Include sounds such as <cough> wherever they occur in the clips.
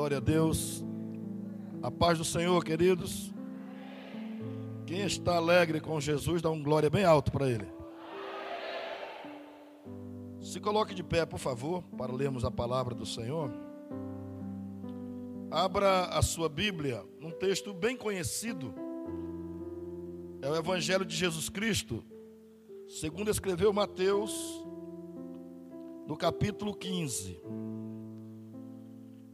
Glória a Deus. A paz do Senhor, queridos. Quem está alegre com Jesus, dá um glória bem alto para Ele. Se coloque de pé, por favor, para lermos a palavra do Senhor. Abra a sua Bíblia num texto bem conhecido. É o Evangelho de Jesus Cristo, segundo escreveu Mateus, no capítulo 15.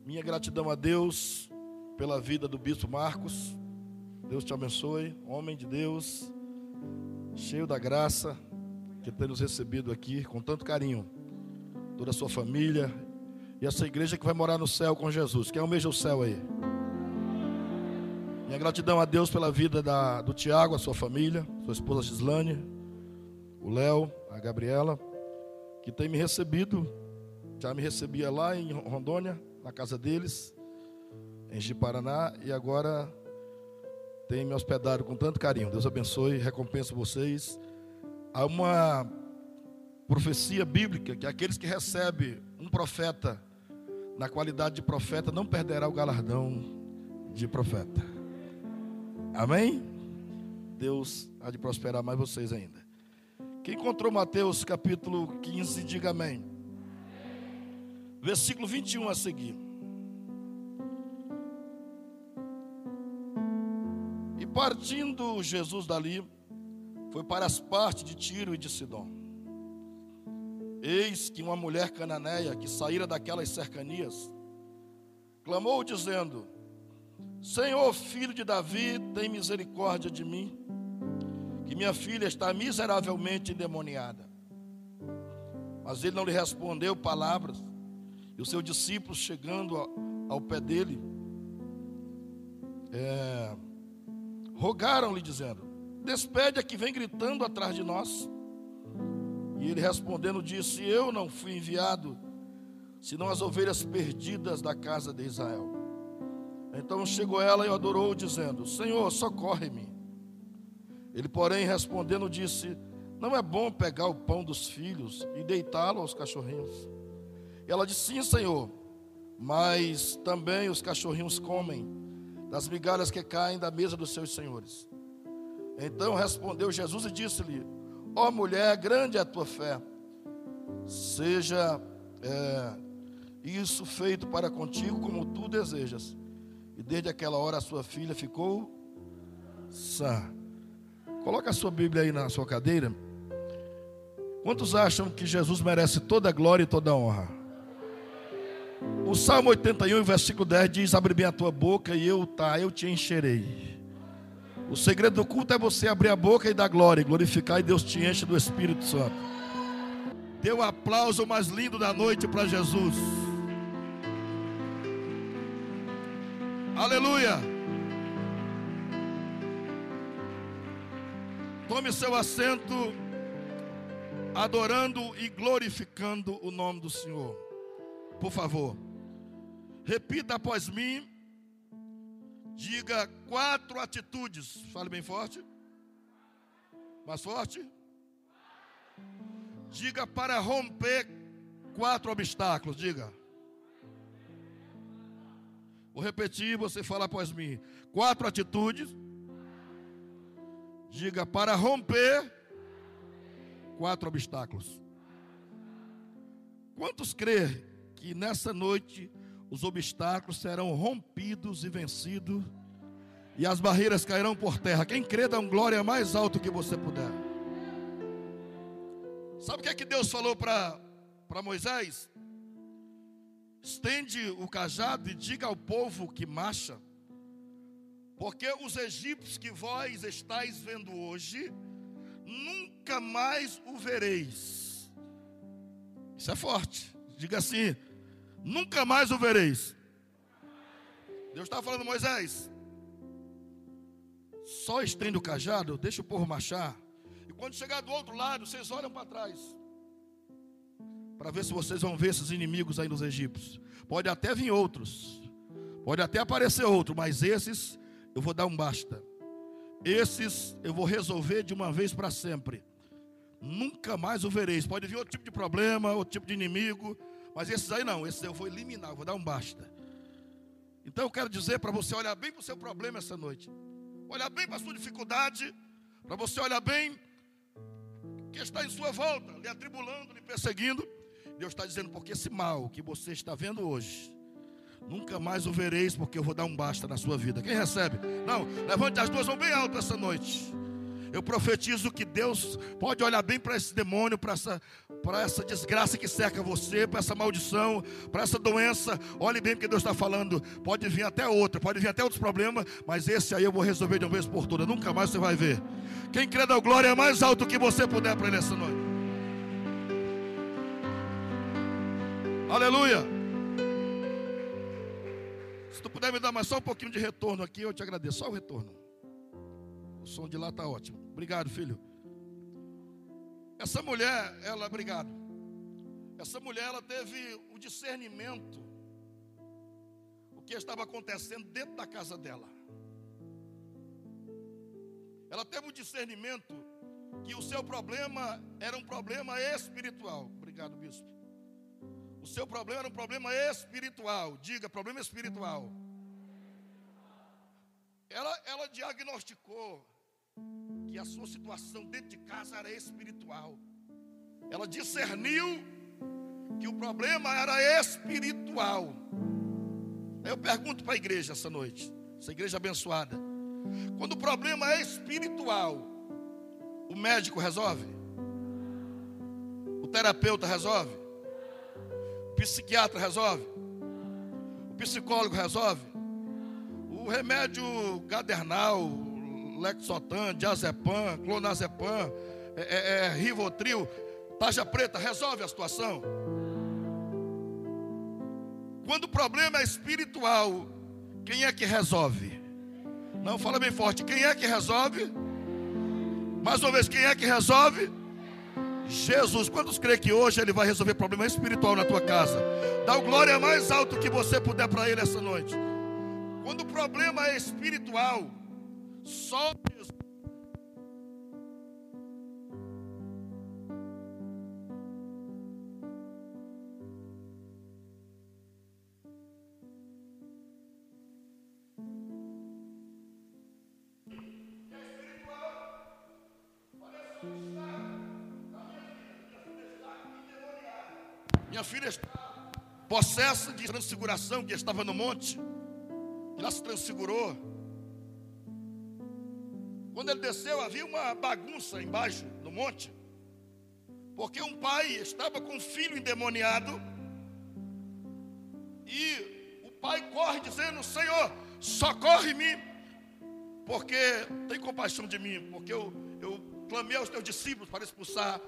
Minha gratidão a Deus pela vida do bispo Marcos. Deus te abençoe, homem de Deus, cheio da graça, que tem nos recebido aqui com tanto carinho. Toda a sua família e essa igreja que vai morar no céu com Jesus. Quem almeja o céu aí? Minha gratidão a Deus pela vida da, do Tiago, a sua família, sua esposa Gislane, o Léo, a Gabriela, que tem me recebido. Já me recebia lá em Rondônia, na casa deles, em Ji-Paraná, e agora tem me hospedado com tanto carinho. Deus abençoe, recompensa vocês. Há uma profecia bíblica que aqueles que recebem um profeta na qualidade de profeta não perderá o galardão de profeta. Amém? Deus há de prosperar mais vocês ainda. Quem encontrou Mateus capítulo 15, diga amém. Versículo 21 a seguir. E partindo Jesus dali, foi para as partes de Tiro e de Sidom. Eis que uma mulher cananeia que saíra daquelas cercanias clamou dizendo: Senhor, filho de Davi, tem misericórdia de mim, que minha filha está miseravelmente endemoniada. Mas ele não lhe respondeu palavras. E os seus discípulos, chegando ao pé dele, é, rogaram-lhe, dizendo: Despede a que vem gritando atrás de nós. E ele respondendo disse: Eu não fui enviado, senão as ovelhas perdidas da casa de Israel. Então chegou ela e adorou, dizendo: Senhor, socorre-me. Ele, porém, respondendo, disse: Não é bom pegar o pão dos filhos e deitá-lo aos cachorrinhos. E ela disse: Sim, Senhor, mas também os cachorrinhos comem das migalhas que caem da mesa dos seus senhores. Então respondeu Jesus e disse-lhe: Ó oh, mulher, grande é a tua fé, seja é, isso feito para contigo como tu desejas. E desde aquela hora a sua filha ficou sã. Coloca a sua Bíblia aí na sua cadeira. Quantos acham que Jesus merece toda a glória e toda a honra? O Salmo 81, versículo 10 diz: Abre bem a tua boca e eu, tá, eu te encherei. O segredo do culto é você abrir a boca e dar glória, glorificar, e Deus te enche do Espírito Santo. Dê o um aplauso mais lindo da noite para Jesus. Aleluia. Tome seu assento, adorando e glorificando o nome do Senhor. Por favor, repita após mim Diga quatro atitudes. Fale bem forte. Mais forte. Diga para romper quatro obstáculos. Diga. Vou repetir, você fala após mim. Quatro atitudes. Diga para romper quatro obstáculos. Quantos crê que nessa noite os obstáculos serão rompidos e vencidos, e as barreiras cairão por terra. Quem crê, dá um glória mais alto que você puder. Sabe o que é que Deus falou para Moisés? Estende o cajado e diga ao povo que marcha, porque os egípcios que vós estáis vendo hoje, nunca mais o vereis. Isso é forte. Diga assim: nunca mais o vereis. Deus está falando, Moisés, só estende o cajado, deixa o povo marchar. E quando chegar do outro lado, vocês olham para trás. Para ver se vocês vão ver esses inimigos aí nos egípcios. Pode até vir outros. Pode até aparecer outro, mas esses eu vou dar um basta. Esses eu vou resolver de uma vez para sempre. Nunca mais o vereis. Pode vir outro tipo de problema, outro tipo de inimigo, mas esses aí não, esses eu vou eliminar, vou dar um basta. Então eu quero dizer para você olhar bem para o seu problema essa noite. Olhar bem para a sua dificuldade. Para você olhar bem que está em sua volta, lhe atribulando, lhe perseguindo. Deus está dizendo, porque esse mal que você está vendo hoje, nunca mais o vereis, porque eu vou dar um basta na sua vida. Quem recebe? Não, levante as duas mãos bem alto essa noite. Eu profetizo que Deus pode olhar bem para esse demônio, para essa, para essa desgraça que cerca você, para essa maldição, para essa doença. Olhe bem o que Deus está falando. Pode vir até outra, pode vir até outros problemas, mas esse aí eu vou resolver de uma vez por todas. Nunca mais você vai ver. Quem crê da glória é mais alto que você puder para ele essa noite. Aleluia. Se tu puder me dar mais só um pouquinho de retorno aqui, eu te agradeço. Só o retorno. O som de lá está ótimo. Obrigado, filho. Essa mulher, ela, obrigado. Essa mulher, ela teve o discernimento o que estava acontecendo dentro da casa dela. Ela teve o discernimento que o seu problema era um problema espiritual. Obrigado, bispo. O seu problema era um problema espiritual. Diga, problema espiritual. Ela, ela diagnosticou que a sua situação dentro de casa era espiritual. Ela discerniu que o problema era espiritual. Eu pergunto para a igreja essa noite, essa igreja abençoada: quando o problema é espiritual, o médico resolve? O terapeuta resolve? O psiquiatra resolve? O psicólogo resolve? O remédio gadernal, Lexotan, Diazepam, Clonazepam, é, é, é, Rivotril, Taja Preta, resolve a situação. Quando o problema é espiritual, quem é que resolve? Não, fala bem forte. Quem é que resolve? Mais uma vez, quem é que resolve? Jesus. Quantos crê que hoje Ele vai resolver problema espiritual na tua casa? Dá o glória mais alto que você puder para Ele essa noite. Quando o problema é espiritual, só Jesus. Minha filha está possessa de transfiguração que estava no monte. Ela se transfigurou. Quando ele desceu, havia uma bagunça embaixo no monte, porque um pai estava com um filho endemoniado, e o pai corre dizendo: Senhor, socorre-me, porque tem compaixão de mim, porque eu, eu clamei aos teus discípulos para expulsar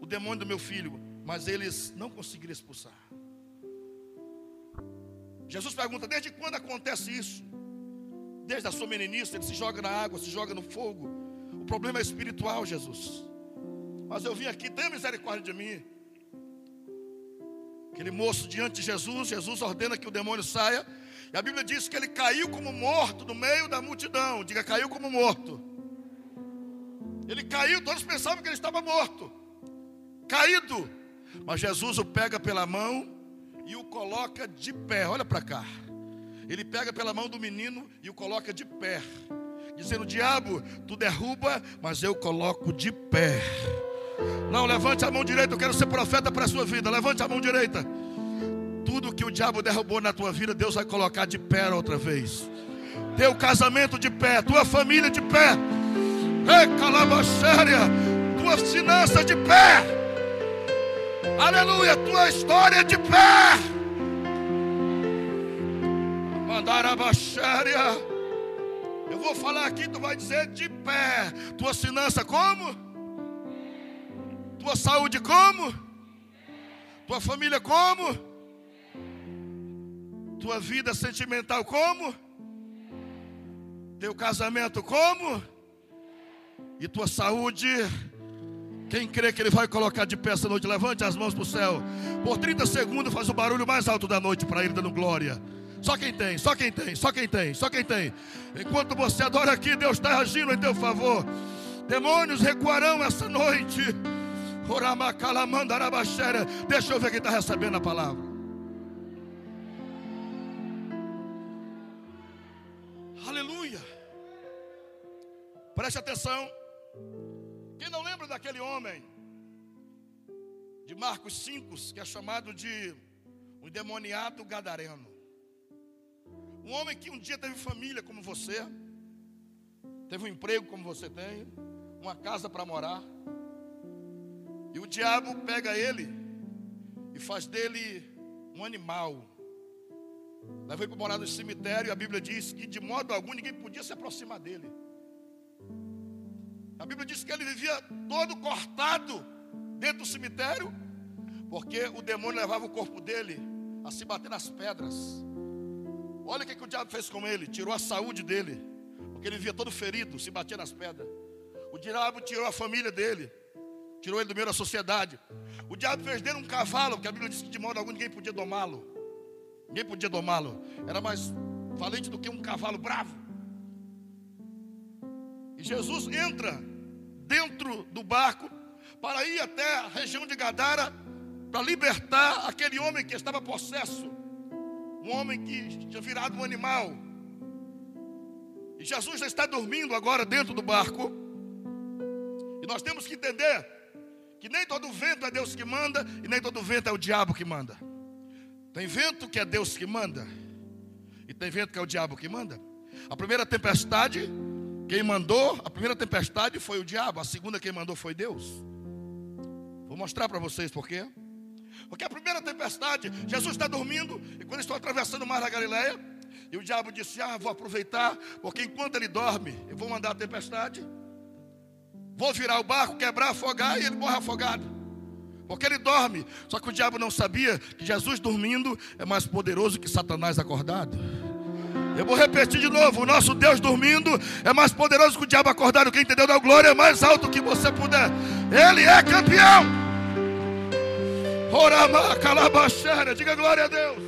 o demônio do meu filho, mas eles não conseguiram expulsar. Jesus pergunta: desde quando acontece isso? Desde a sua meninice, ele se joga na água, se joga no fogo. O problema é espiritual, Jesus. Mas eu vim aqui, tenha misericórdia de mim. Aquele moço diante de Jesus, Jesus ordena que o demônio saia. E a Bíblia diz que ele caiu como morto no meio da multidão. Diga, caiu como morto. Ele caiu, todos pensavam que ele estava morto. Caído. Mas Jesus o pega pela mão e o coloca de pé. Olha para cá. Ele pega pela mão do menino e o coloca de pé, dizendo: Diabo, tu derruba, mas eu coloco de pé. Não, levante a mão direita, eu quero ser profeta para a sua vida. Levante a mão direita. Tudo que o diabo derrubou na tua vida, Deus vai colocar de pé outra vez. Teu casamento de pé, tua família de pé. Ei, calabaxéria, tua finança de pé. Aleluia, tua história de pé. Eu vou falar aqui, tu vai dizer de pé. Tua finança como? Tua saúde como? Tua família como? Tua vida sentimental como? Teu casamento como? E tua saúde? Quem crê que ele vai colocar de pé essa noite, levante as mãos para o céu. Por 30 segundos faz o barulho mais alto da noite para ele dando glória. Só quem tem, só quem tem, só quem tem, só quem tem. Enquanto você adora aqui, Deus está agindo em teu favor. Demônios recuarão essa noite. Deixa eu ver quem está recebendo a palavra. Aleluia. Preste atenção. Quem não lembra daquele homem de Marcos 5, que é chamado de o demoniado gadareno? Um homem que um dia teve família como você, teve um emprego como você tem, uma casa para morar. E o diabo pega ele e faz dele um animal. Leva ele para morar no cemitério e a Bíblia diz que de modo algum ninguém podia se aproximar dele. A Bíblia diz que ele vivia todo cortado dentro do cemitério, porque o demônio levava o corpo dele a se bater nas pedras. Olha o que, que o diabo fez com ele: tirou a saúde dele, porque ele vivia todo ferido, se batia nas pedras. O diabo tirou a família dele, tirou ele do meio da sociedade. O diabo fez dele um cavalo, porque a Bíblia diz que de modo algum ninguém podia domá-lo. Ninguém podia domá-lo. Era mais valente do que um cavalo bravo. E Jesus entra dentro do barco para ir até a região de Gadara para libertar aquele homem que estava possesso, um homem que tinha virado um animal. E Jesus já está dormindo agora dentro do barco. E nós temos que entender que nem todo vento é Deus que manda e nem todo vento é o diabo que manda. Tem vento que é Deus que manda e tem vento que é o diabo que manda. A primeira tempestade, quem mandou, a primeira tempestade foi o diabo, a segunda quem mandou foi Deus. Vou mostrar para vocês por quê. Porque a primeira tempestade, Jesus está dormindo, e quando estou atravessando o mar da Galileia, e o diabo disse: Ah, vou aproveitar, porque enquanto ele dorme, eu vou mandar a tempestade. Vou virar o barco, quebrar, afogar e ele morre afogado. Porque ele dorme. Só que o diabo não sabia que Jesus dormindo é mais poderoso que Satanás acordado. Eu vou repetir de novo: o nosso Deus dormindo é mais poderoso que o diabo acordado. Quem entendeu da glória é mais alto que você puder. Ele é campeão. Diga glória a Deus.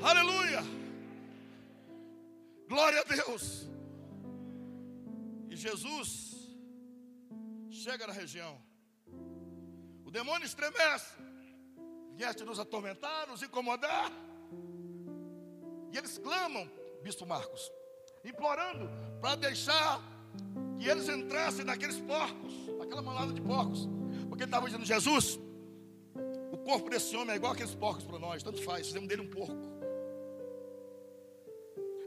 Aleluia. Glória a Deus. E Jesus chega na região. O demônio estremece. Vieste nos atormentar, nos incomodar. E eles clamam, Bispo Marcos, implorando para deixar que eles entrassem naqueles porcos, aquela manada de porcos. Porque ele estava dizendo, Jesus, o corpo desse homem é igual aqueles porcos para nós, tanto faz, fizemos dele um porco.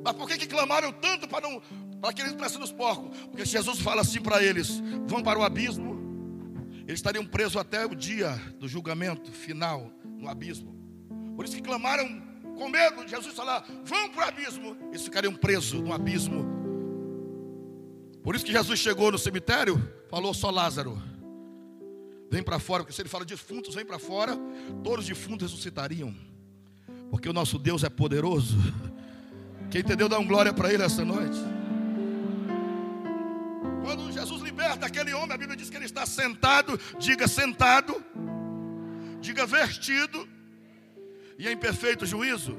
Mas por que, que clamaram tanto para, não, para que eles entrassem nos porcos? Porque Jesus fala assim para eles: vão para o abismo, eles estariam presos até o dia do julgamento final no abismo. Por isso que clamaram com medo de Jesus falar: vão para o abismo, eles ficariam presos no abismo. Por isso que Jesus chegou no cemitério, falou só Lázaro. Vem para fora, porque se ele fala de defuntos, vem para fora, todos os defuntos ressuscitariam. Porque o nosso Deus é poderoso. Quem entendeu, dá um glória para ele essa noite. Quando Jesus liberta aquele homem, a Bíblia diz que ele está sentado, diga sentado, diga vestido, e em perfeito juízo.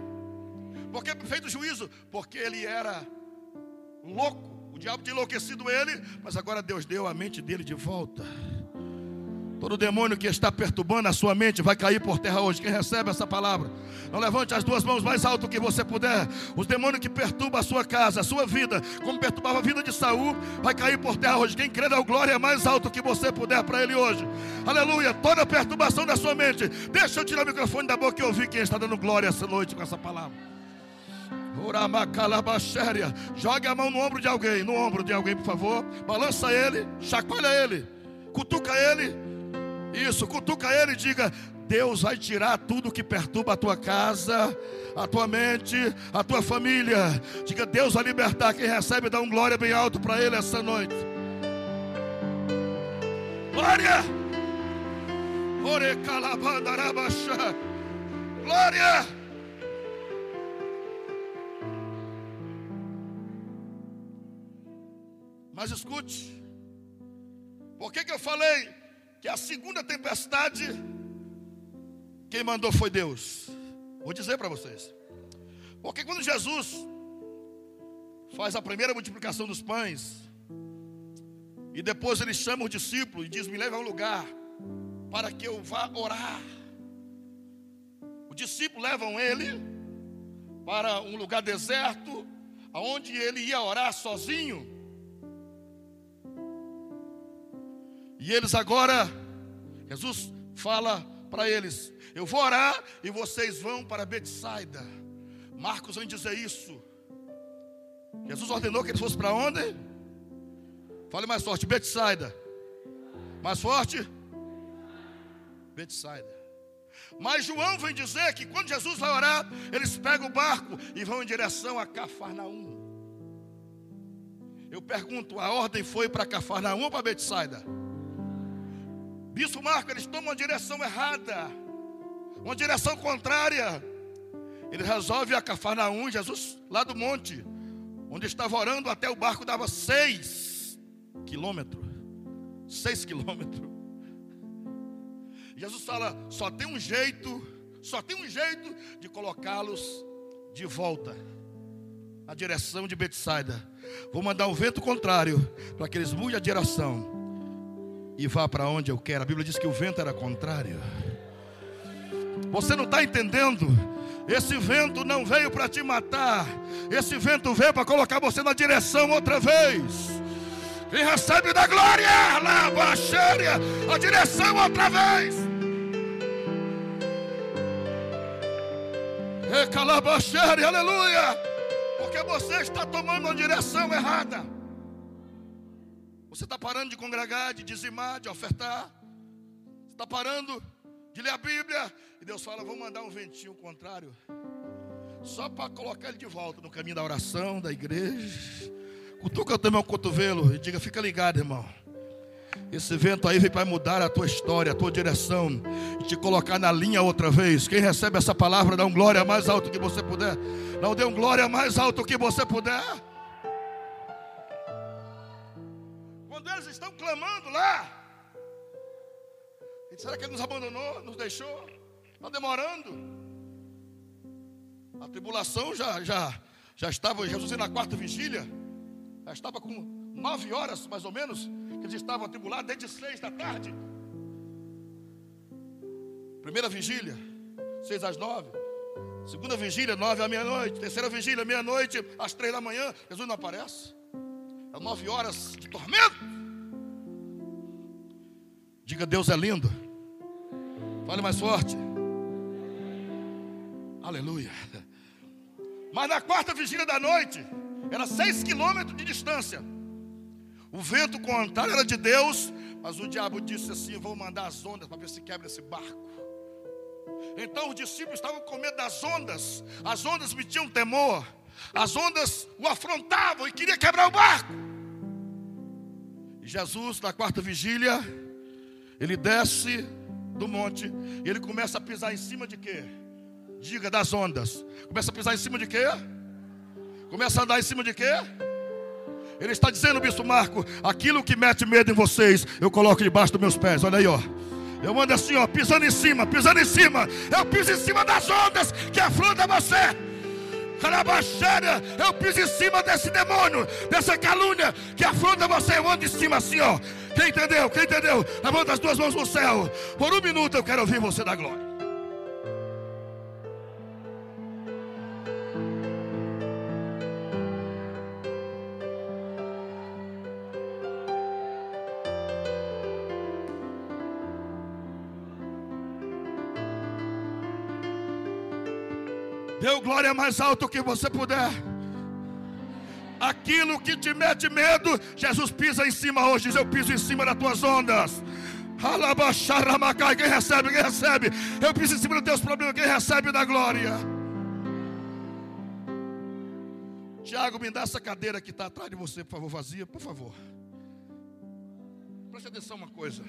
Por que perfeito juízo? Porque ele era louco, o diabo tinha enlouquecido ele, mas agora Deus deu a mente dele de volta. Todo demônio que está perturbando a sua mente vai cair por terra hoje. Quem recebe essa palavra? Não levante as duas mãos mais alto que você puder. Os demônios que perturbam a sua casa, a sua vida, como perturbava a vida de Saul, vai cair por terra hoje. Quem crê na glória mais alto que você puder para ele hoje. Aleluia. Toda perturbação da sua mente. Deixa eu tirar o microfone da boca e ouvir quem está dando glória essa noite com essa palavra. Jogue a mão no ombro de alguém, no ombro de alguém, por favor. Balança ele, chacoalha ele, cutuca ele isso, cutuca ele e diga: Deus vai tirar tudo que perturba a tua casa, a tua mente, a tua família. Diga: Deus vai libertar. Quem recebe, dá um glória bem alto para ele essa noite. Glória! Glória! Mas escute, por que, que eu falei que a segunda tempestade, quem mandou foi Deus. Vou dizer para vocês. Porque quando Jesus faz a primeira multiplicação dos pães, e depois ele chama os discípulos e diz: Me leve a um lugar para que eu vá orar. Os discípulos levam ele para um lugar deserto, aonde ele ia orar sozinho. E eles agora, Jesus fala para eles: Eu vou orar e vocês vão para Betsaida. Marcos vem dizer isso. Jesus ordenou que eles fossem para onde? Fale mais forte, Betsaida. Mais forte? Betsaida. Mas João vem dizer que quando Jesus vai orar, eles pegam o barco e vão em direção a Cafarnaum. Eu pergunto, a ordem foi para Cafarnaum ou para Betsaida? Bispo Marco, eles tomam uma direção errada, uma direção contrária. Ele resolve a Cafarnaum, Jesus, lá do monte, onde estava orando, até o barco dava seis quilômetros. Seis quilômetros. Jesus fala: só tem um jeito, só tem um jeito de colocá-los de volta na direção de Betsaida. Vou mandar um vento contrário para que eles mudem a direção e vá para onde eu quero. A Bíblia diz que o vento era contrário. Você não está entendendo? Esse vento não veio para te matar. Esse vento veio para colocar você na direção outra vez. Quem recebe da glória, lá, baixaria, a direção outra vez. Recalabaxere, aleluia. Porque você está tomando uma direção errada. Você está parando de congregar, de dizimar, de ofertar. Você está parando de ler a Bíblia. E Deus fala: vou mandar um ventinho contrário. Só para colocar ele de volta no caminho da oração, da igreja. Cutuca o teu meu cotovelo e diga: fica ligado, irmão. Esse vento aí vem para mudar a tua história, a tua direção e te colocar na linha outra vez. Quem recebe essa palavra, dá um glória mais alto que você puder. Não dê um glória mais alto que você puder. Eles estão clamando lá, será que ele nos abandonou, nos deixou? Está demorando. A tribulação já, já, já estava, Jesus na quarta vigília, já estava com nove horas mais ou menos eles estavam atribulados desde seis da tarde. Primeira vigília, seis às nove. Segunda vigília, nove à meia-noite. Terceira vigília, meia-noite, às três da manhã. Jesus não aparece. É nove horas de tormento. Diga, Deus é lindo. Fale mais forte. Aleluia. Mas na quarta vigília da noite, era seis quilômetros de distância. O vento contrário era de Deus, mas o diabo disse assim: Vou mandar as ondas para ver se quebra esse barco. Então os discípulos estavam com medo das ondas, as ondas metiam temor, as ondas o afrontavam e queria quebrar o barco. E Jesus, na quarta vigília, ele desce do monte e ele começa a pisar em cima de quê? Diga das ondas. Começa a pisar em cima de quê? Começa a andar em cima de quê? Ele está dizendo, bispo Marco, aquilo que mete medo em vocês, eu coloco debaixo dos meus pés. Olha aí, ó. Eu mando assim, ó, pisando em cima, pisando em cima. Eu piso em cima das ondas que afrontam você. Eu piso em cima desse demônio, dessa calúnia que afronta você. Eu ando em cima assim, ó. Quem entendeu? Quem entendeu? Levanta as duas mãos no céu. Por um minuto eu quero ouvir você da glória. Dê o glória mais alto que você puder. Aquilo que te mete medo, Jesus pisa em cima hoje. Diz: Eu piso em cima das tuas ondas. Quem recebe, quem recebe? Eu piso em cima dos teus problemas. Quem recebe da glória? Tiago, me dá essa cadeira que está atrás de você, por favor, vazia, por favor. Preste atenção uma coisa.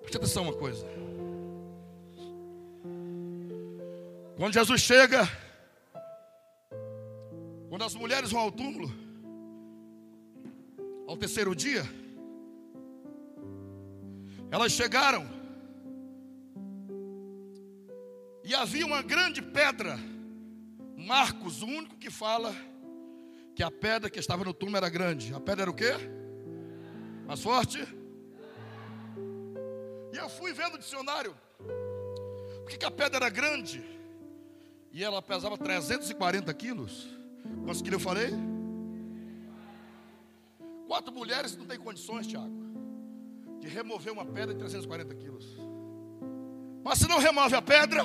Preste atenção uma coisa. Quando Jesus chega, quando as mulheres vão ao túmulo, ao terceiro dia, elas chegaram e havia uma grande pedra. Marcos, o único que fala que a pedra que estava no túmulo era grande. A pedra era o quê? Mais forte? E eu fui vendo o dicionário. Por que, que a pedra era grande? E ela pesava 340 quilos. Quantos quilos eu falei? Quatro mulheres não têm condições, Tiago, de remover uma pedra de 340 quilos. Mas se não remove a pedra,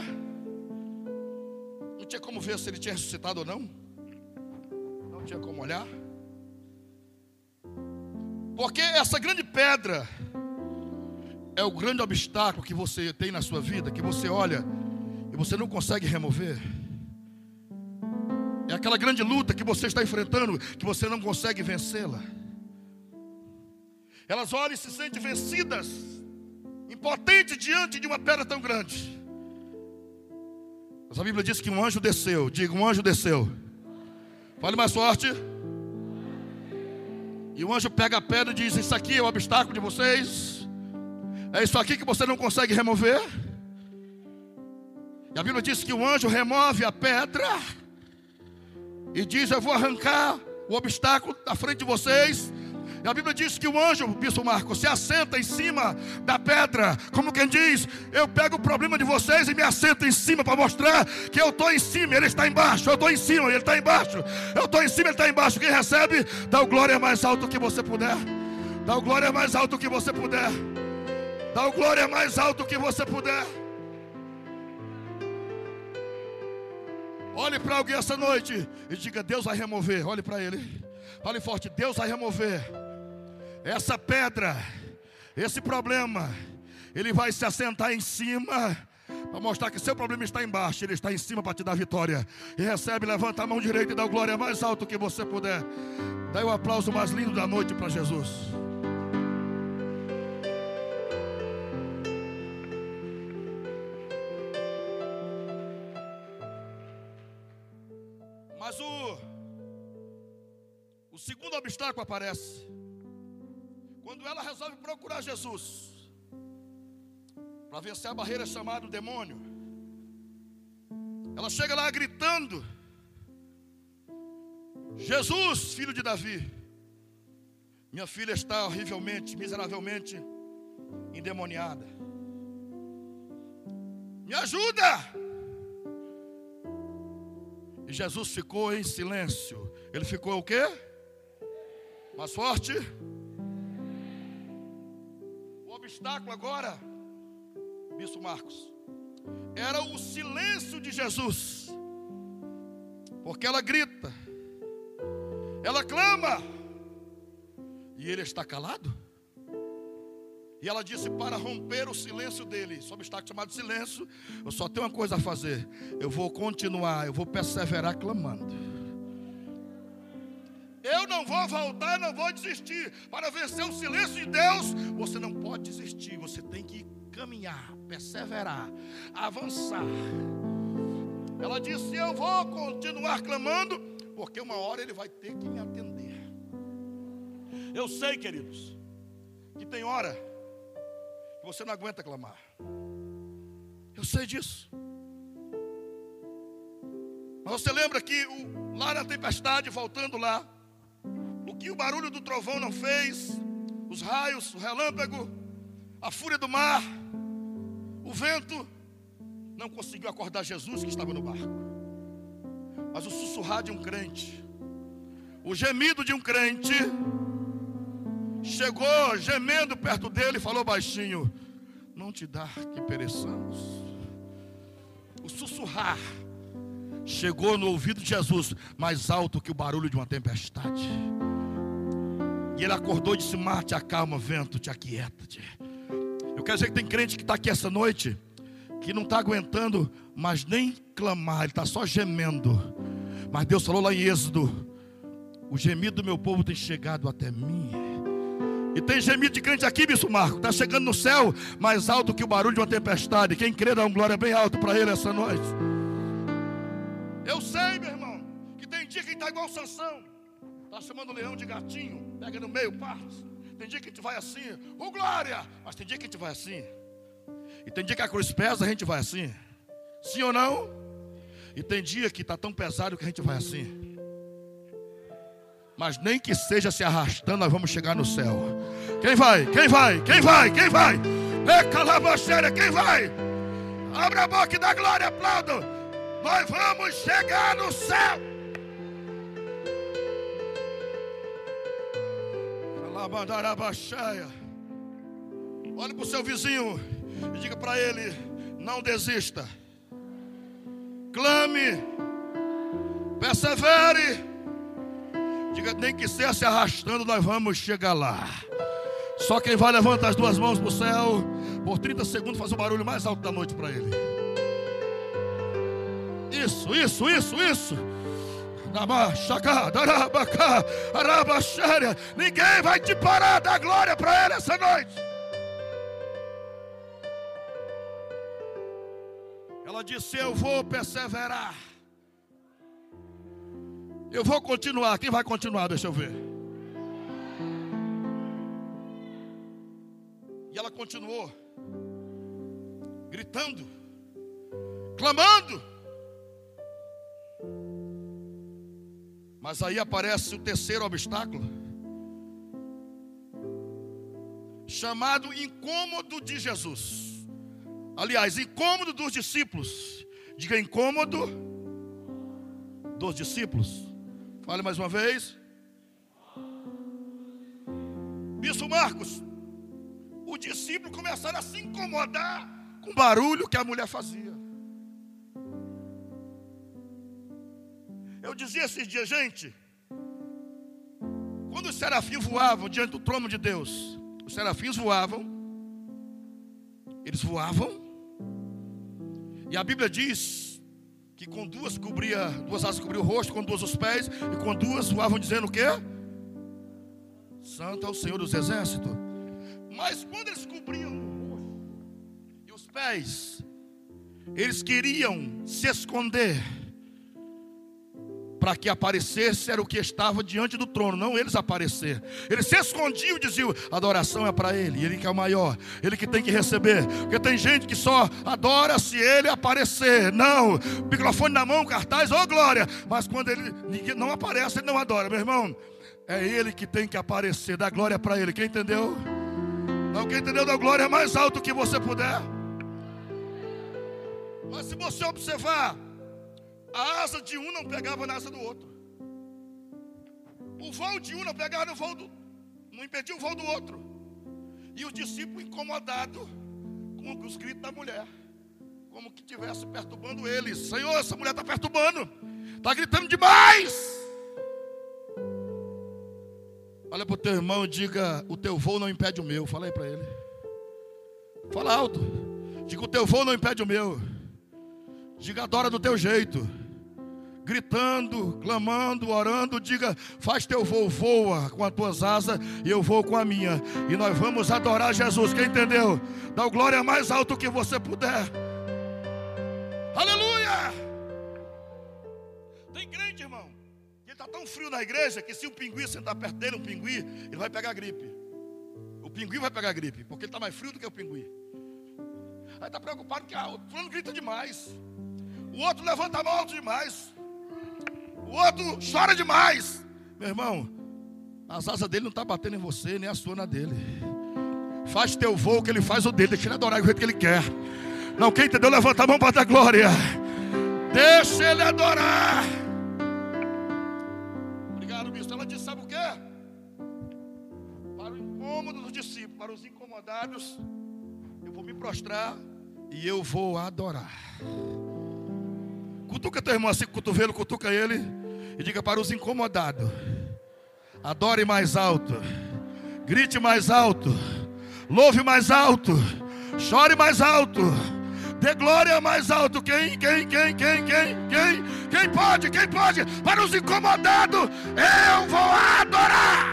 não tinha como ver se ele tinha ressuscitado ou não. Não tinha como olhar. Porque essa grande pedra é o grande obstáculo que você tem na sua vida, que você olha e você não consegue remover. É aquela grande luta que você está enfrentando, que você não consegue vencê-la. Elas olham e se sentem vencidas, impotentes diante de uma pedra tão grande. Mas a Bíblia diz que um anjo desceu. Diga, um anjo desceu. Fale mais forte. E o anjo pega a pedra e diz: Isso aqui é o obstáculo de vocês. É isso aqui que você não consegue remover. E a Bíblia diz que o anjo remove a pedra e diz: Eu vou arrancar o obstáculo da frente de vocês e a Bíblia diz que o anjo, Bispo Marcos, se assenta em cima da pedra, como quem diz: Eu pego o problema de vocês e me assento em cima para mostrar que eu estou em cima, ele está embaixo, eu estou em cima, ele está embaixo, eu estou em cima, ele está embaixo. Quem recebe, dá o glória mais alto que você puder, dá o glória mais alto que você puder, dá o glória mais alto que você puder. Olhe para alguém essa noite e diga: Deus vai remover. Olhe para ele. Fale forte: Deus vai remover essa pedra, esse problema, ele vai se assentar em cima para mostrar que seu problema está embaixo, ele está em cima para te dar vitória. E recebe, levanta a mão direita e dá glória mais alto que você puder. Dá o aplauso mais lindo da noite para Jesus. Segundo obstáculo aparece. Quando ela resolve procurar Jesus para vencer a barreira chamada demônio, ela chega lá gritando: Jesus, filho de Davi, minha filha está horrivelmente, miseravelmente endemoniada. Me ajuda! E Jesus ficou em silêncio. Ele ficou o quê? Mais forte obstáculo agora, Bispo Marcos, era o silêncio de Jesus, porque ela grita, ela clama, e ele está calado. E ela disse: para romper o silêncio dele, esse obstáculo chamado silêncio, eu só tenho uma coisa a fazer: eu vou continuar, eu vou perseverar clamando. Não vou voltar, não vou desistir. Para vencer o silêncio de Deus, você não pode desistir. Você tem que caminhar, perseverar, avançar. Ela disse: Eu vou continuar clamando, porque uma hora Ele vai ter que me atender. Eu sei, queridos, que tem hora que você não aguenta clamar. Eu sei disso. Mas você lembra que o, lá na tempestade, voltando lá, que o barulho do trovão não fez, os raios, o relâmpago, a fúria do mar, o vento, não conseguiu acordar Jesus que estava no barco. Mas o sussurrar de um crente, o gemido de um crente, chegou gemendo perto dele e falou baixinho: Não te dá que pereçamos. O sussurrar chegou no ouvido de Jesus, mais alto que o barulho de uma tempestade. E ele acordou e disse: Mate, acalma, vento, te aquieta. -te. Eu quero dizer que tem crente que está aqui essa noite, que não está aguentando, mas nem clamar, ele está só gemendo. Mas Deus falou lá em Êxodo: O gemido do meu povo tem chegado até mim. E tem gemido de crente aqui, Bispo Marco, está chegando no céu, mais alto que o barulho de uma tempestade. Quem crê dá um glória bem alto para ele essa noite. Eu sei, meu irmão, que tem dia que está igual Sansão. Está chamando o leão de gatinho, pega no meio, parte. Tem dia que a gente vai assim, oh glória! Mas tem dia que a gente vai assim. E tem dia que a cruz pesa, a gente vai assim. Sim ou não? E tem dia que está tão pesado que a gente vai assim. Mas nem que seja se arrastando, nós vamos chegar no céu. Quem vai? Quem vai? Quem vai? Quem vai? É calabaceira, quem vai? Abre a boca e dá glória, aplaudo. nós vamos chegar no céu. Olhe para o seu vizinho e diga para ele: não desista, clame, persevere. Diga, nem que seja se arrastando, nós vamos chegar lá. Só quem vai levantar as duas mãos para o céu, por 30 segundos, faz o barulho mais alto da noite para ele. Isso, isso, isso, isso. Ninguém vai te parar da glória para ele essa noite. Ela disse: Eu vou perseverar. Eu vou continuar. Quem vai continuar? Deixa eu ver. E ela continuou, gritando, clamando. Mas aí aparece o terceiro obstáculo, chamado incômodo de Jesus. Aliás, incômodo dos discípulos. Diga incômodo dos discípulos. Fale mais uma vez. Bispo Marcos, os discípulos começaram a se incomodar com o barulho que a mulher fazia. Eu dizia esses dias, gente, quando os serafins voavam diante do trono de Deus, os serafins voavam, eles voavam, e a Bíblia diz que com duas cobria, duas asas cobria o rosto, com duas os pés, e com duas voavam dizendo o quê? Santo é o Senhor dos exércitos. Mas quando eles cobriam o rosto e os pés, eles queriam se esconder para que aparecesse era o que estava diante do trono, não eles aparecer. Eles se escondiam e diziam: adoração é para ele, ele que é o maior, ele que tem que receber. Porque tem gente que só adora se ele aparecer. Não, microfone na mão, cartaz, ô oh, glória. Mas quando ele não aparece, ele não adora, meu irmão. É ele que tem que aparecer, dá glória para ele. Quem entendeu? Quem entendeu, dá glória mais alto que você puder. Mas se você observar, a asa de um não pegava na asa do outro. O voo de um não pegava no voo do. não impedia o voo do outro. E o discípulo incomodado com os gritos da mulher. Como que estivesse perturbando eles. Senhor, essa mulher está perturbando. Está gritando demais. Olha para o teu irmão e diga: O teu voo não impede o meu. Fala aí para ele. Fala alto. Diga: O teu voo não impede o meu. Diga: Adora do teu jeito gritando, clamando, orando, diga: faz teu voo, voa com as tuas asas e eu vou com a minha. E nós vamos adorar Jesus. Quem entendeu? Dá glória mais alto que você puder. Aleluia! Tem crente, irmão, que está tão frio na igreja que se o pinguim sentar perto dele, um pinguim, ele vai pegar gripe. O pinguim vai pegar gripe, porque ele está mais frio do que o pinguim. Aí está preocupado que ah, o fulano grita demais. O outro levanta a mão alto demais. O outro chora demais. Meu irmão, as asas dele não estão tá batendo em você, nem a sua na dele. Faz teu voo que ele faz o dele. Deixa ele adorar do jeito que ele quer. Não, quem entendeu, levanta a mão para dar glória. Deixa ele adorar. Obrigado, bispo. Ela disse: sabe o que? Para o incômodo dos discípulos, para os incomodados, eu vou me prostrar e eu vou adorar. Cutuca teu irmão assim cotovelo, cutuca ele. E diga para os incomodados: adore mais alto, grite mais alto, louve mais alto, chore mais alto, dê glória mais alto. Quem, quem, quem, quem, quem, quem, quem pode, quem pode? Para os incomodados, eu vou adorar.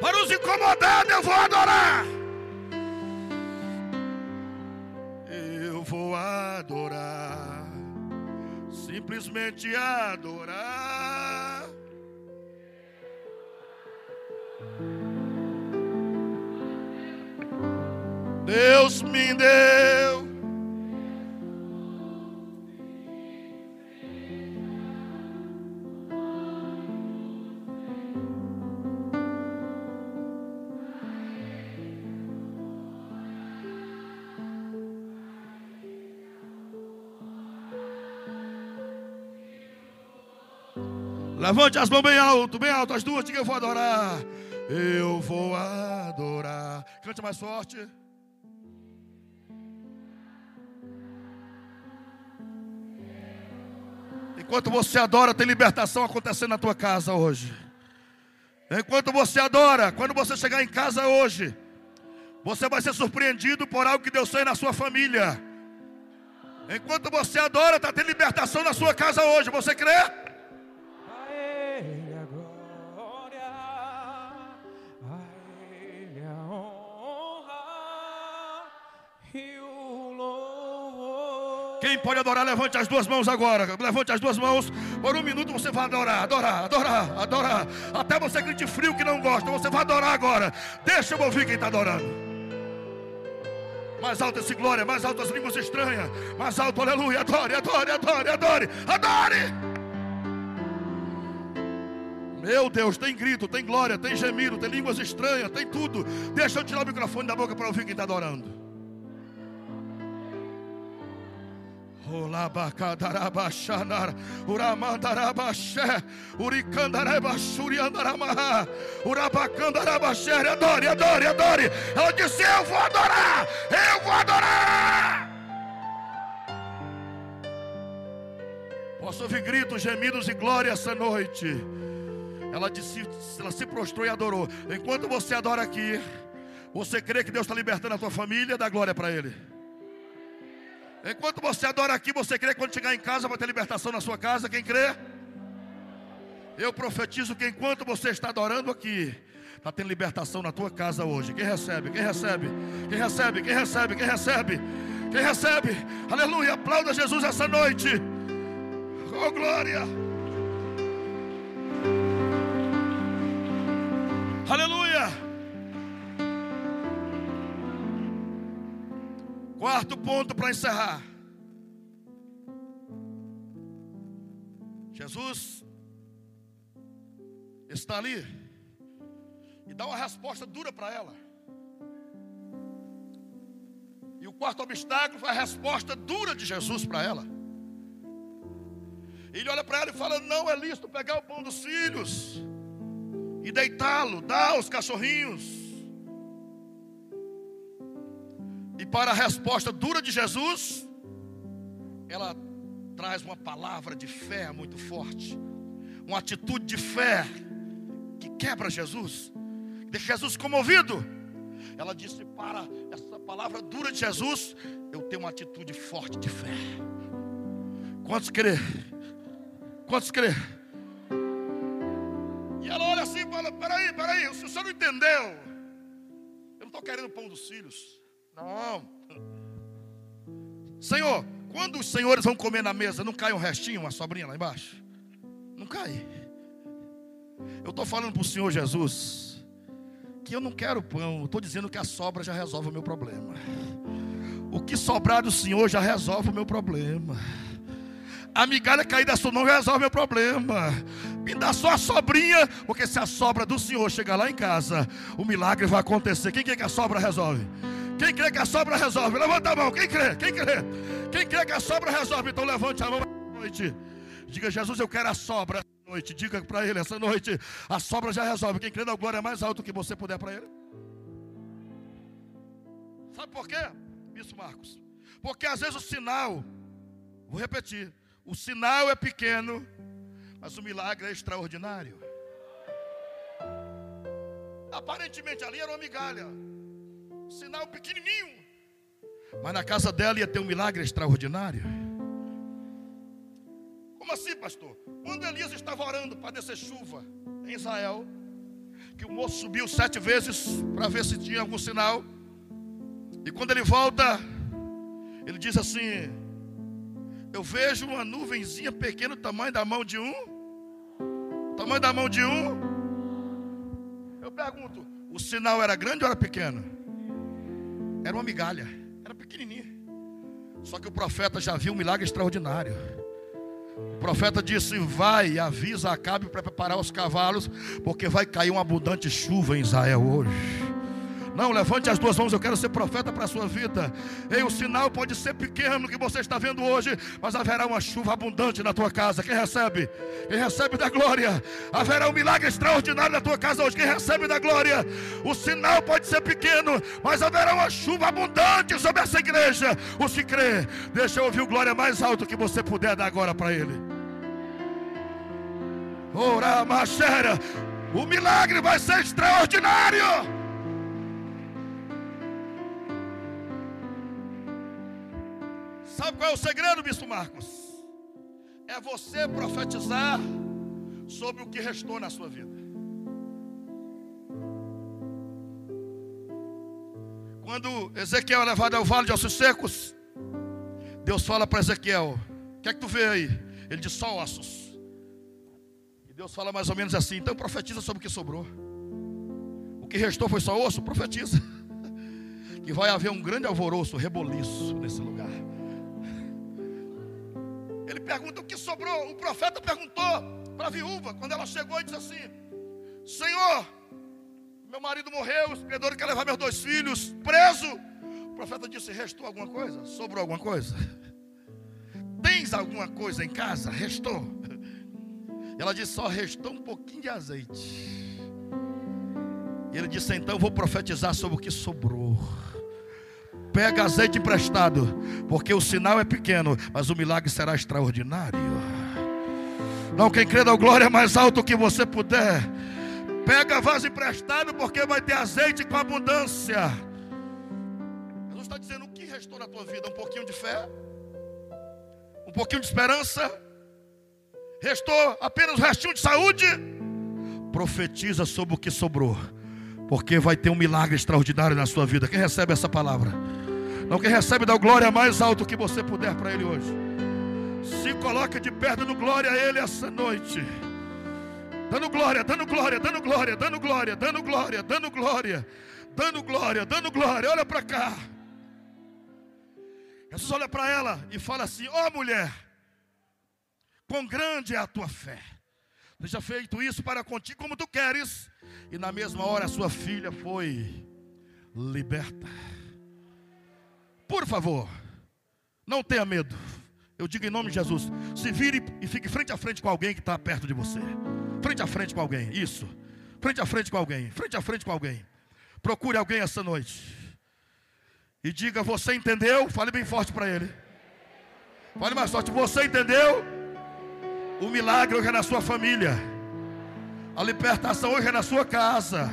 Para os incomodados, eu vou adorar. vou adorar, simplesmente adorar. Deus me deu Levante as mãos bem alto, bem alto, as duas, diga eu vou adorar. Eu vou adorar. Cante mais forte. Enquanto você adora, tem libertação acontecendo na tua casa hoje. Enquanto você adora, quando você chegar em casa hoje, você vai ser surpreendido por algo que Deus fez na sua família. Enquanto você adora, está tendo libertação na sua casa hoje. Você crê? Quem pode adorar, levante as duas mãos agora. Levante as duas mãos. Por um minuto você vai adorar, adorar, adorar, adorar. Até você grite frio que não gosta. Você vai adorar agora. Deixa eu ouvir quem está adorando. Mais alto esse glória, mais alto as línguas estranhas. Mais alto, aleluia. Adore, adore, adore, adore, adore. Meu Deus, tem grito, tem glória, tem gemido, tem línguas estranhas, tem tudo. Deixa eu tirar o microfone da boca para ouvir quem está adorando. Adore, adore, adore. Ela disse: Eu vou adorar, eu vou adorar. Posso ouvir gritos, gemidos e glória essa noite. Ela disse, ela se prostrou e adorou. Enquanto você adora aqui, você crê que Deus está libertando a tua família, dá glória para Ele. Enquanto você adora aqui, você crê que quando chegar em casa vai ter libertação na sua casa? Quem crê? Eu profetizo que enquanto você está adorando aqui, está tendo libertação na tua casa hoje. Quem recebe? Quem recebe? Quem recebe? Quem recebe? Quem recebe? Quem recebe? Aleluia! Aplauda Jesus essa noite. Oh glória! Aleluia! Quarto ponto para encerrar. Jesus está ali e dá uma resposta dura para ela. E o quarto obstáculo foi a resposta dura de Jesus para ela. Ele olha para ela e fala: Não é lícito pegar o pão dos filhos e deitá-lo, dar aos cachorrinhos. E para a resposta dura de Jesus, ela traz uma palavra de fé muito forte, uma atitude de fé que quebra Jesus, deixa Jesus comovido. Ela disse: Para essa palavra dura de Jesus, eu tenho uma atitude forte de fé. Quantos crê? Quantos crê? E ela olha assim e fala: Peraí, peraí, o senhor não entendeu. Eu não estou querendo pão dos filhos. Não. Senhor, quando os senhores vão comer na mesa, não cai um restinho, uma sobrinha lá embaixo? Não cai. Eu estou falando para o Senhor Jesus que eu não quero pão, estou dizendo que a sobra já resolve o meu problema. O que sobrar do Senhor já resolve o meu problema. A migalha cair da sua mão resolve o meu problema. Me dá só a sobrinha, porque se a sobra do Senhor chegar lá em casa, o milagre vai acontecer. Quem quer que a sobra resolve? Quem crê que a sobra resolve? Levanta a mão. Quem crê? Quem crê? Quem crê que a sobra resolve? Então levante a mão essa noite. Diga, Jesus, eu quero a sobra essa noite. Diga para ele essa noite. A sobra já resolve. Quem crê na glória é mais alto que você puder para ele. Sabe por quê? Isso, Marcos. Porque às vezes o sinal, vou repetir, o sinal é pequeno, mas o milagre é extraordinário. Aparentemente ali era uma migalha sinal pequenininho. Mas na casa dela ia ter um milagre extraordinário. Como assim, pastor? Quando Elias estava orando para descer chuva em Israel, que o moço subiu sete vezes para ver se tinha algum sinal. E quando ele volta, ele diz assim: Eu vejo uma nuvenzinha pequena, tamanho da mão de um. Tamanho da mão de um. Eu pergunto: o sinal era grande ou era pequeno? Era uma migalha, era pequenininha. Só que o profeta já viu um milagre extraordinário. O profeta disse: Vai avisa Acabe para preparar os cavalos, porque vai cair uma abundante chuva em Israel hoje. Não, levante as duas mãos, eu quero ser profeta para a sua vida. E o sinal pode ser pequeno que você está vendo hoje, mas haverá uma chuva abundante na tua casa. Quem recebe? Quem recebe da glória. Haverá um milagre extraordinário na tua casa hoje. Quem recebe da glória? O sinal pode ser pequeno, mas haverá uma chuva abundante sobre essa igreja. O se crê, deixa eu ouvir o glória mais alto que você puder dar agora para ele. Ora, machera, o milagre vai ser extraordinário. Sabe qual é o segredo, Bispo Marcos? É você profetizar sobre o que restou na sua vida. Quando Ezequiel é levado ao vale de ossos secos, Deus fala para Ezequiel: O que é que tu vê aí? Ele diz: Só ossos. E Deus fala mais ou menos assim: Então profetiza sobre o que sobrou. O que restou foi só osso? Profetiza. <laughs> Que vai haver um grande alvoroço, reboliço nesse lugar. Pergunta o que sobrou. O profeta perguntou para a viúva, quando ela chegou e disse assim: Senhor, meu marido morreu, o credor quer levar meus dois filhos preso. O profeta disse: Restou alguma coisa? Sobrou alguma coisa? Tens alguma coisa em casa? Restou. Ela disse: Só restou um pouquinho de azeite. E ele disse: Então vou profetizar sobre o que sobrou. Pega azeite emprestado, porque o sinal é pequeno, mas o milagre será extraordinário. Não, quem crê da glória mais alto que você puder. Pega vaso emprestado, porque vai ter azeite com abundância. Jesus está dizendo: o que restou na tua vida? Um pouquinho de fé, um pouquinho de esperança, restou apenas um restinho de saúde. Profetiza sobre o que sobrou porque vai ter um milagre extraordinário na sua vida. Quem recebe essa palavra? Não, quem recebe dá glória mais alto que você puder para Ele hoje. Se coloca de perto no glória a Ele essa noite. Dando glória, dando glória, dando glória, dando glória, dando glória, dando glória, dando glória, dando glória. Olha para cá. Jesus olha para ela e fala assim: Ó oh, mulher, quão grande é a tua fé. Seja feito isso para contigo como tu queres. E na mesma hora a sua filha foi liberta. Por favor, não tenha medo. Eu digo em nome de Jesus: se vire e fique frente a frente com alguém que está perto de você. Frente a frente com alguém, isso. Frente a frente com alguém, frente a frente com alguém. Procure alguém essa noite. E diga: Você entendeu? Fale bem forte para ele. Fale mais forte: Você entendeu? O milagre hoje é na sua família. A libertação hoje é na sua casa.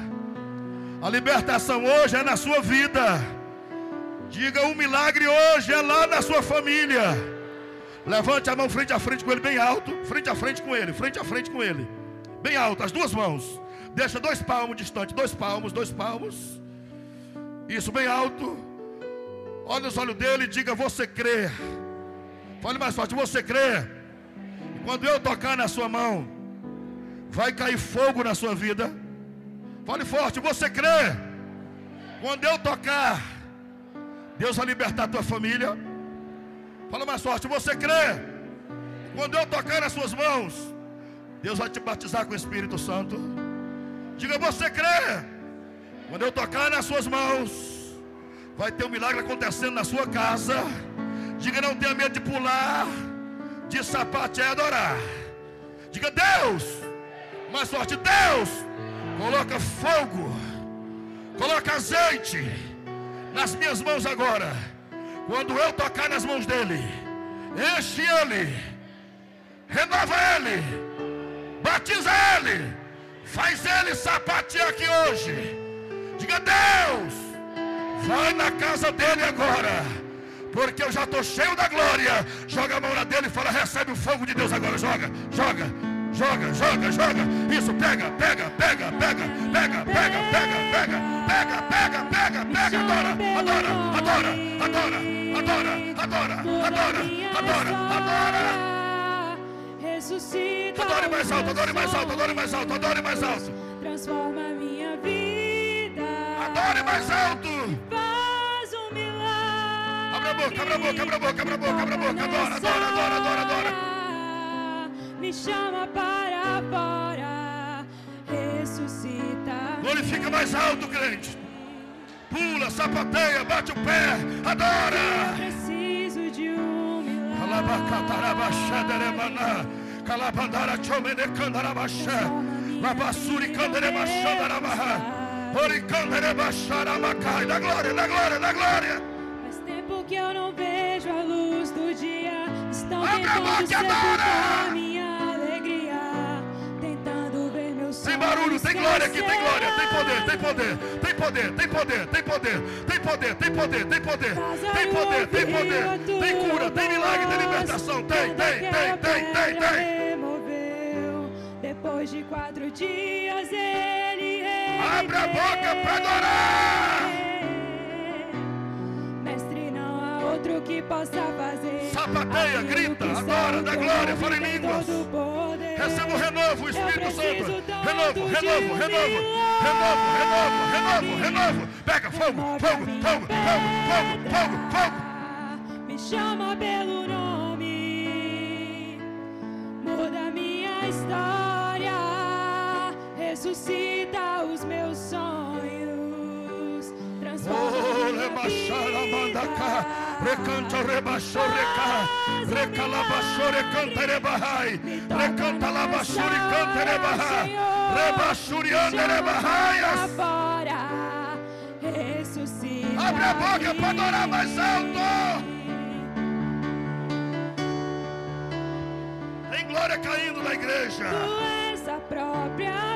A libertação hoje é na sua vida. Diga: o milagre hoje é lá na sua família. Levante a mão frente a frente com ele, bem alto. Frente a frente com ele, frente a frente com ele. Bem alto, as duas mãos. Deixa dois palmos distante, dois palmos, dois palmos. Isso, bem alto. Olha os olhos dele e diga: Você crê. Fale mais forte: Você crê quando eu tocar na sua mão, vai cair fogo na sua vida. Fale forte, você crê? Quando eu tocar, Deus vai libertar a tua família. Fala mais forte, você crê? Quando eu tocar nas suas mãos, Deus vai te batizar com o Espírito Santo. Diga, você crê? Quando eu tocar nas suas mãos, vai ter um milagre acontecendo na sua casa. Diga, não tenha medo de pular de sapato é adorar. Diga Deus, mais forte, Deus, coloca fogo, coloca azeite nas minhas mãos agora. Quando eu tocar nas mãos dele, enche ele, renova ele, batiza ele, faz ele sapatear aqui hoje. Diga Deus, vai na casa dele agora porque eu já estou cheio da glória. Joga a mão na dele e fala: recebe o fogo de Deus agora. Joga, joga, joga, joga, joga. Isso, pega, pega, pega, pega, pega, pega, pega, pega, pega, pega, pega, pega, adora, adora, adora, adora, adora, adora, adora, adora, adora. Ressuscita. Adore mais alto, adore mais alto, adore mais alto, adore mais alto. Transforma minha vida. Adore mais alto. Abra a boca, abra a boca, abra a boca, abra a boca, abra a boca. Adora, adora, adora, adora, adora. Me chama para fora, ressuscita. Glorifica mais alto, crente. Pula, sapateia, bate o pé, Eu adora. preciso de um milagre. Alabacatarabashaderemana, Calabandara chomenecandarabashá, Labassuri Oricanderebaxaramacai, da glória, da glória, da glória. Faz tempo que eu não vejo a luz do dia. Estão tentando sepultar minha Tem barulho, tem glória aqui, tem glória, tem poder, tem poder, tem poder, tem poder, tem poder, tem poder, tem poder, tem poder, tem poder, tem poder, tem cura, tem milagre, tem libertação, tem, tem, tem, tem, tem, tem. Depois de quatro dias ele Abre a boca para adorar. Outro que possa fazer. Sapateia, grita, dá o glória, fala em línguas. Receba o renovo, Espírito Santo. Renovo, renovo, um renovo, renovo, renovo, renovo, renovo. Pega fogo, Remove fogo, minha fogo, fogo, fogo, fogo, fogo. Me chama pelo nome, muda minha história, ressuscita os meus sonhos, transforma Oh, minha vida. Recanta rebaixoreca. Recalabaxore canterebahai. Recanta labaxure agora ressuscita Abre a boca para adorar mais alto. Tem glória caindo na igreja. Tu és a própria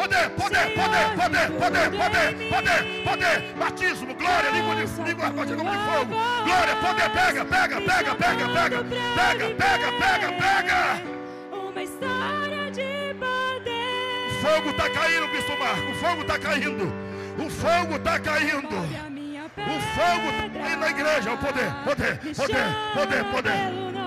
Poder, poder, poder, poder, poder, poder, poder, poder. Batismo, glória, língua de língua batismo de fogo. Glória, poder, pega, pega, pega, pega, pega. Pega, pega, pega, pega. Uma história de poder. O fogo está caindo, Bispo Marco. O fogo está caindo. O fogo está caindo. O fogo está caindo na igreja. O poder, poder, poder, poder, poder.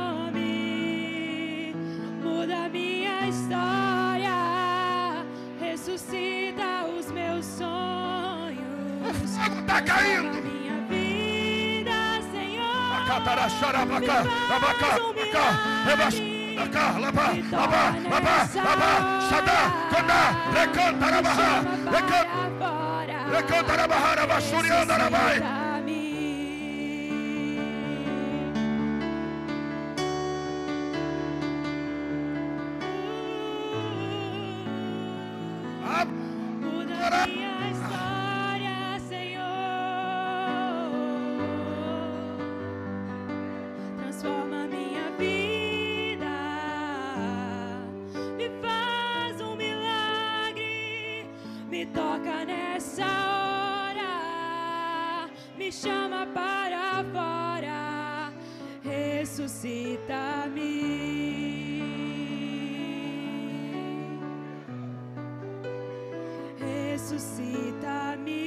Sonhos. O fogo está caindo. Transforma minha vida, Senhor. Cataracharabacá, abacá, abacá, rebaixo. Cá, labá, labá, labá, labá, xadá, candá, recanta, rabahá, recanta, recanta, rabahá, rabaxurianda, rabai. Muda Visita-me. Ressuscita-me.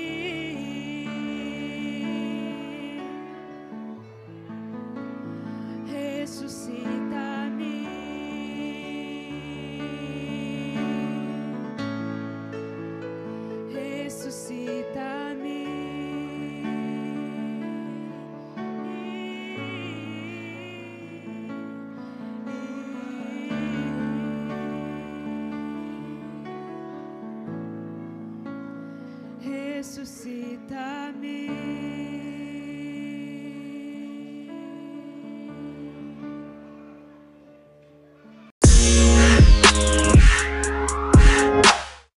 Ressuscita. -me. Ressuscita -me. ressuscita.